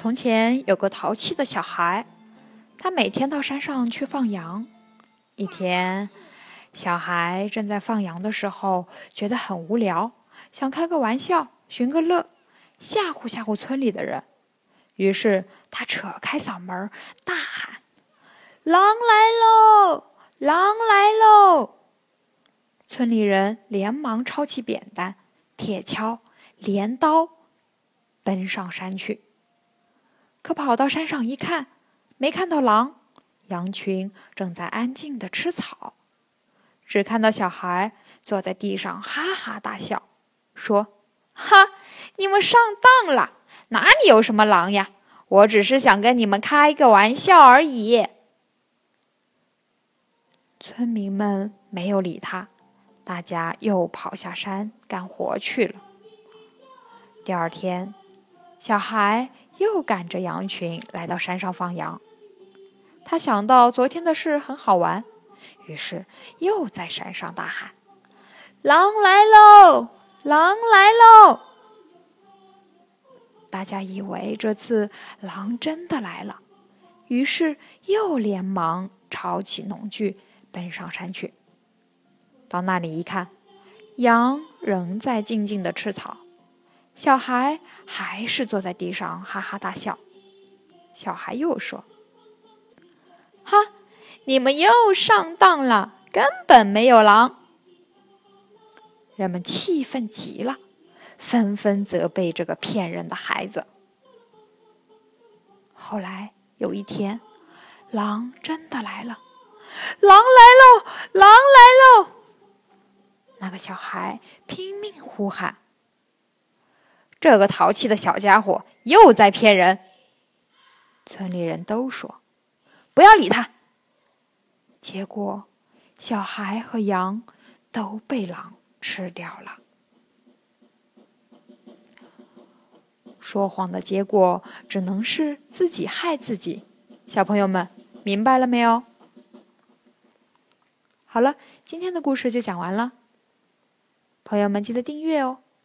从前有个淘气的小孩，他每天到山上去放羊。一天，小孩正在放羊的时候，觉得很无聊，想开个玩笑，寻个乐，吓唬吓唬村里的人。于是他扯开嗓门大喊：“狼来喽！狼来喽！”村里人连忙抄起扁担、铁锹、镰刀，奔上山去。可跑到山上一看，没看到狼，羊群正在安静的吃草，只看到小孩坐在地上哈哈大笑，说：“哈，你们上当了，哪里有什么狼呀？我只是想跟你们开个玩笑而已。”村民们没有理他，大家又跑下山干活去了。第二天，小孩。又赶着羊群来到山上放羊，他想到昨天的事很好玩，于是又在山上大喊：“狼来喽！狼来喽！”大家以为这次狼真的来了，于是又连忙抄起农具奔上山去。到那里一看，羊仍在静静的吃草。小孩还是坐在地上哈哈大笑。小孩又说：“哈，你们又上当了，根本没有狼。”人们气愤极了，纷纷责备这个骗人的孩子。后来有一天，狼真的来了，狼来喽，狼来喽！那个小孩拼命呼喊。这个淘气的小家伙又在骗人。村里人都说：“不要理他。”结果，小孩和羊都被狼吃掉了。说谎的结果只能是自己害自己。小朋友们，明白了没有？好了，今天的故事就讲完了。朋友们，记得订阅哦。